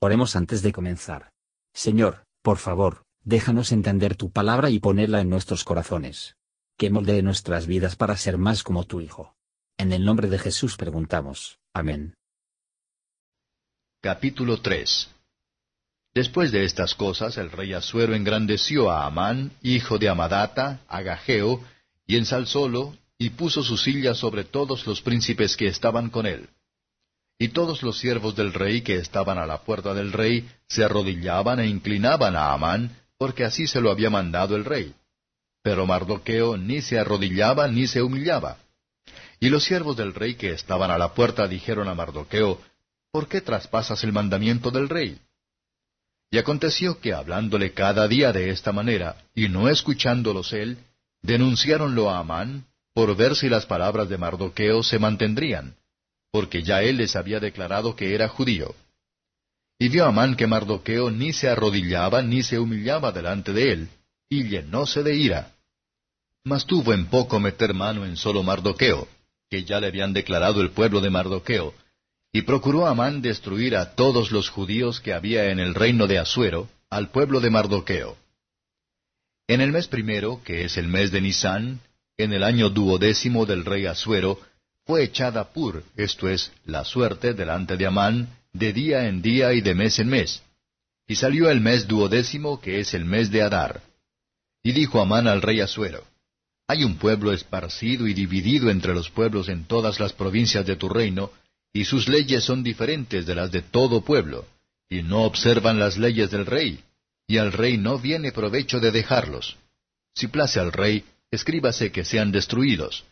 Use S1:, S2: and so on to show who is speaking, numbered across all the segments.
S1: Oremos antes de comenzar. Señor, por favor, déjanos entender tu palabra y ponerla en nuestros corazones. Que moldee nuestras vidas para ser más como tu Hijo. En el nombre de Jesús preguntamos. Amén.
S2: Capítulo 3 Después de estas cosas, el rey Asuero engrandeció a Amán, hijo de Amadata, Agageo, y ensalzólo, y puso su silla sobre todos los príncipes que estaban con él. Y todos los siervos del rey que estaban a la puerta del rey se arrodillaban e inclinaban a Amán, porque así se lo había mandado el rey. Pero Mardoqueo ni se arrodillaba ni se humillaba. Y los siervos del rey que estaban a la puerta dijeron a Mardoqueo, ¿Por qué traspasas el mandamiento del rey? Y aconteció que hablándole cada día de esta manera, y no escuchándolos él, denunciáronlo a Amán, por ver si las palabras de Mardoqueo se mantendrían porque ya él les había declarado que era judío. Y vio Amán que Mardoqueo ni se arrodillaba ni se humillaba delante de él, y llenóse de ira. Mas tuvo en poco meter mano en solo Mardoqueo, que ya le habían declarado el pueblo de Mardoqueo, y procuró Amán destruir a todos los judíos que había en el reino de Asuero, al pueblo de Mardoqueo. En el mes primero, que es el mes de Nisán, en el año duodécimo del rey Asuero, fue echada pur, esto es, la suerte delante de Amán, de día en día y de mes en mes. Y salió el mes duodécimo, que es el mes de Adar. Y dijo Amán al rey Asuero, Hay un pueblo esparcido y dividido entre los pueblos en todas las provincias de tu reino, y sus leyes son diferentes de las de todo pueblo, y no observan las leyes del rey, y al rey no viene provecho de dejarlos. Si place al rey, escríbase que sean destruidos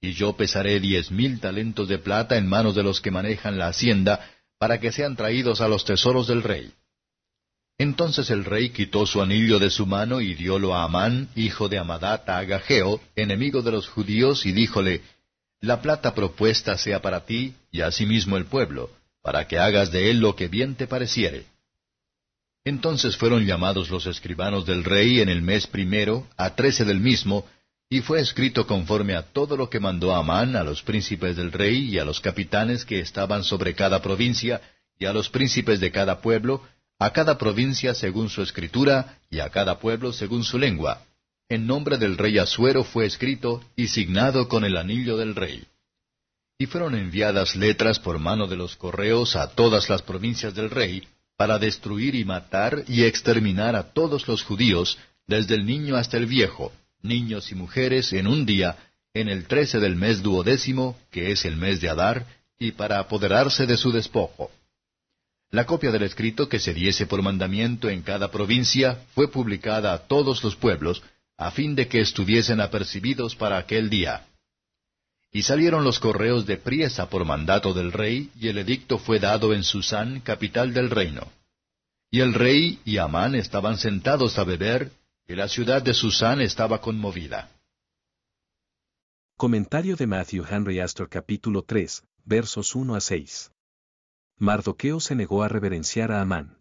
S2: y yo pesaré diez mil talentos de plata en manos de los que manejan la hacienda, para que sean traídos a los tesoros del rey. Entonces el rey quitó su anillo de su mano y diólo a Amán, hijo de Amadata Agageo, enemigo de los judíos, y díjole, La plata propuesta sea para ti, y asimismo el pueblo, para que hagas de él lo que bien te pareciere. Entonces fueron llamados los escribanos del rey en el mes primero, a trece del mismo, y fue escrito conforme a todo lo que mandó Amán a los príncipes del rey y a los capitanes que estaban sobre cada provincia, y a los príncipes de cada pueblo, a cada provincia según su escritura, y a cada pueblo según su lengua. En nombre del rey Asuero fue escrito y signado con el anillo del rey. Y fueron enviadas letras por mano de los correos a todas las provincias del rey, para destruir y matar y exterminar a todos los judíos, desde el niño hasta el viejo, niños y mujeres en un día, en el trece del mes duodécimo, que es el mes de Adar, y para apoderarse de su despojo. La copia del escrito que se diese por mandamiento en cada provincia fue publicada a todos los pueblos, a fin de que estuviesen apercibidos para aquel día. Y salieron los correos de priesa por mandato del rey, y el edicto fue dado en Susán, capital del reino. Y el rey y Amán estaban sentados a beber, y la ciudad de Susán estaba conmovida.
S3: Comentario de Matthew Henry Astor capítulo 3, versos 1 a 6. Mardoqueo se negó a reverenciar a Amán.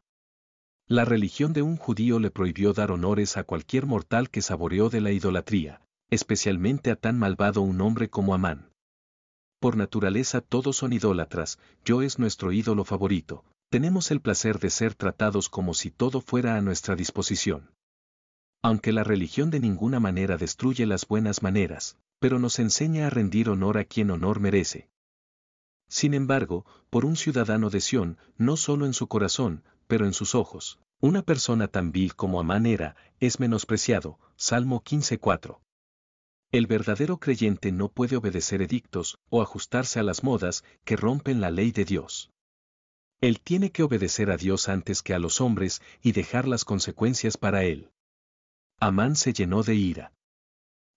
S3: La religión de un judío le prohibió dar honores a cualquier mortal que saboreó de la idolatría, especialmente a tan malvado un hombre como Amán. Por naturaleza todos son idólatras, yo es nuestro ídolo favorito, tenemos el placer de ser tratados como si todo fuera a nuestra disposición. Aunque la religión de ninguna manera destruye las buenas maneras, pero nos enseña a rendir honor a quien honor merece. Sin embargo, por un ciudadano de Sión, no solo en su corazón, pero en sus ojos, una persona tan vil como Amán era, es menospreciado. Salmo 15:4. El verdadero creyente no puede obedecer edictos o ajustarse a las modas que rompen la ley de Dios. Él tiene que obedecer a Dios antes que a los hombres y dejar las consecuencias para él. Amán se llenó de ira.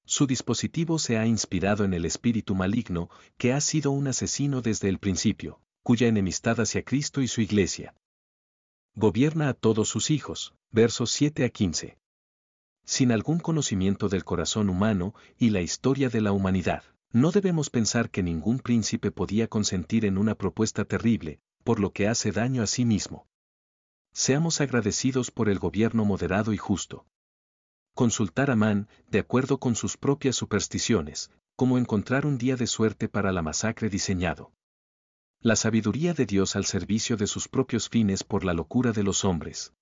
S3: Su dispositivo se ha inspirado en el espíritu maligno, que ha sido un asesino desde el principio, cuya enemistad hacia Cristo y su iglesia. Gobierna a todos sus hijos, versos 7 a 15. Sin algún conocimiento del corazón humano y la historia de la humanidad, no debemos pensar que ningún príncipe podía consentir en una propuesta terrible, por lo que hace daño a sí mismo. Seamos agradecidos por el gobierno moderado y justo consultar a Man, de acuerdo con sus propias supersticiones, como encontrar un día de suerte para la masacre diseñado. La sabiduría de Dios al servicio de sus propios fines por la locura de los hombres.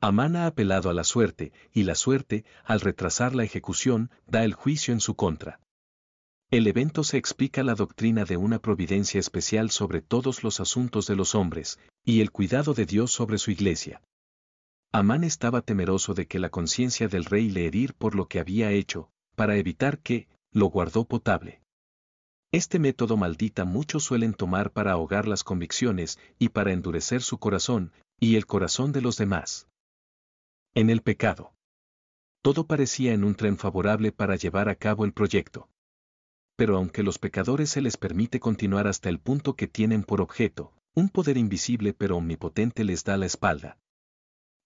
S3: Amán ha apelado a la suerte, y la suerte, al retrasar la ejecución, da el juicio en su contra. El evento se explica la doctrina de una providencia especial sobre todos los asuntos de los hombres, y el cuidado de Dios sobre su iglesia. Amán estaba temeroso de que la conciencia del rey le herir por lo que había hecho, para evitar que, lo guardó potable. Este método maldita muchos suelen tomar para ahogar las convicciones y para endurecer su corazón, y el corazón de los demás. En el pecado. Todo parecía en un tren favorable para llevar a cabo el proyecto pero aunque los pecadores se les permite continuar hasta el punto que tienen por objeto, un poder invisible pero omnipotente les da la espalda.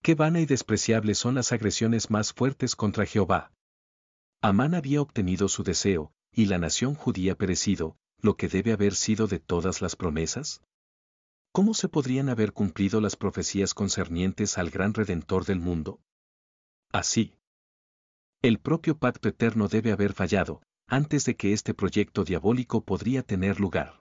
S3: Qué vana y despreciable son las agresiones más fuertes contra Jehová. Amán había obtenido su deseo, y la nación judía perecido, lo que debe haber sido de todas las promesas. ¿Cómo se podrían haber cumplido las profecías concernientes al gran Redentor del mundo? Así. El propio pacto eterno debe haber fallado, antes de que este proyecto diabólico podría tener lugar.